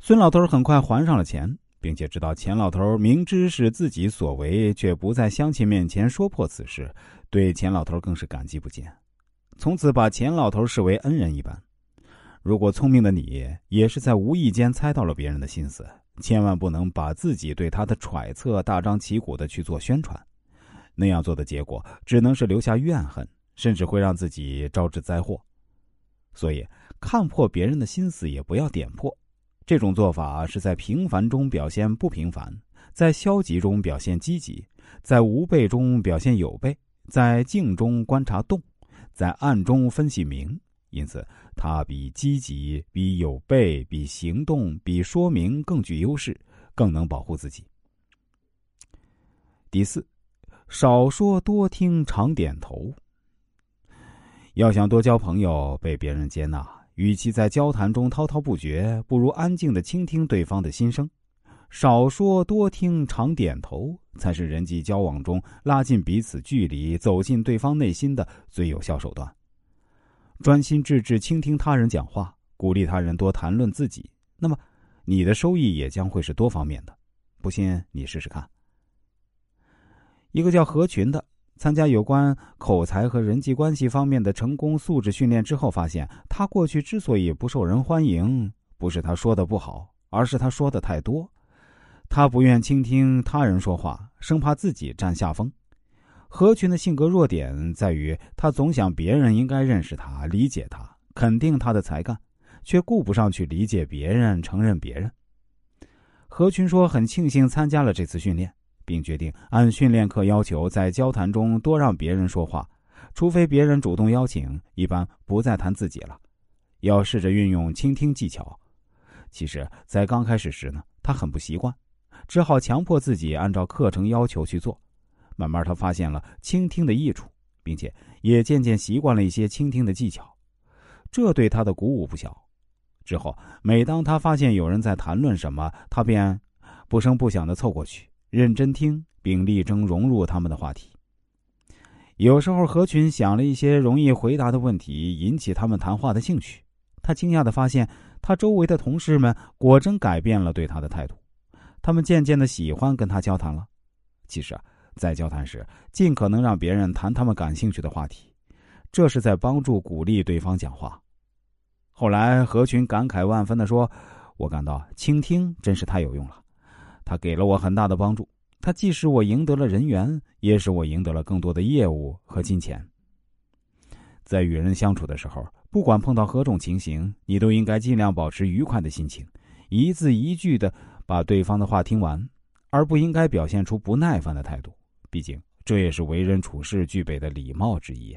孙老头很快还上了钱，并且知道钱老头明知是自己所为，却不在乡亲面前说破此事，对钱老头更是感激不尽，从此把钱老头视为恩人一般。如果聪明的你也是在无意间猜到了别人的心思，千万不能把自己对他的揣测大张旗鼓的去做宣传，那样做的结果只能是留下怨恨，甚至会让自己招致灾祸。所以，看破别人的心思也不要点破，这种做法是在平凡中表现不平凡，在消极中表现积极，在无备中表现有备，在静中观察动，在暗中分析明。因此，它比积极、比有备、比行动、比说明更具优势，更能保护自己。第四，少说多听，常点头。要想多交朋友，被别人接纳，与其在交谈中滔滔不绝，不如安静的倾听对方的心声。少说多听，常点头，才是人际交往中拉近彼此距离、走进对方内心的最有效手段。专心致志倾听他人讲话，鼓励他人多谈论自己，那么你的收益也将会是多方面的。不信你试试看。一个叫何群的，参加有关口才和人际关系方面的成功素质训练之后，发现他过去之所以不受人欢迎，不是他说的不好，而是他说的太多。他不愿倾听他人说话，生怕自己占下风。何群的性格弱点在于，他总想别人应该认识他、理解他、肯定他的才干，却顾不上去理解别人、承认别人。何群说：“很庆幸参加了这次训练，并决定按训练课要求，在交谈中多让别人说话，除非别人主动邀请，一般不再谈自己了。要试着运用倾听技巧。其实，在刚开始时呢，他很不习惯，只好强迫自己按照课程要求去做。”慢慢，他发现了倾听的益处，并且也渐渐习惯了一些倾听的技巧，这对他的鼓舞不小。之后，每当他发现有人在谈论什么，他便不声不响的凑过去，认真听，并力争融入他们的话题。有时候，何群想了一些容易回答的问题，引起他们谈话的兴趣。他惊讶的发现，他周围的同事们果真改变了对他的态度，他们渐渐的喜欢跟他交谈了。其实啊。在交谈时，尽可能让别人谈他们感兴趣的话题，这是在帮助鼓励对方讲话。后来，何群感慨万分的说：“我感到倾听真是太有用了，他给了我很大的帮助。他既使我赢得了人缘，也使我赢得了更多的业务和金钱。在与人相处的时候，不管碰到何种情形，你都应该尽量保持愉快的心情，一字一句的把对方的话听完，而不应该表现出不耐烦的态度。”毕竟，这也是为人处事具备的礼貌之一。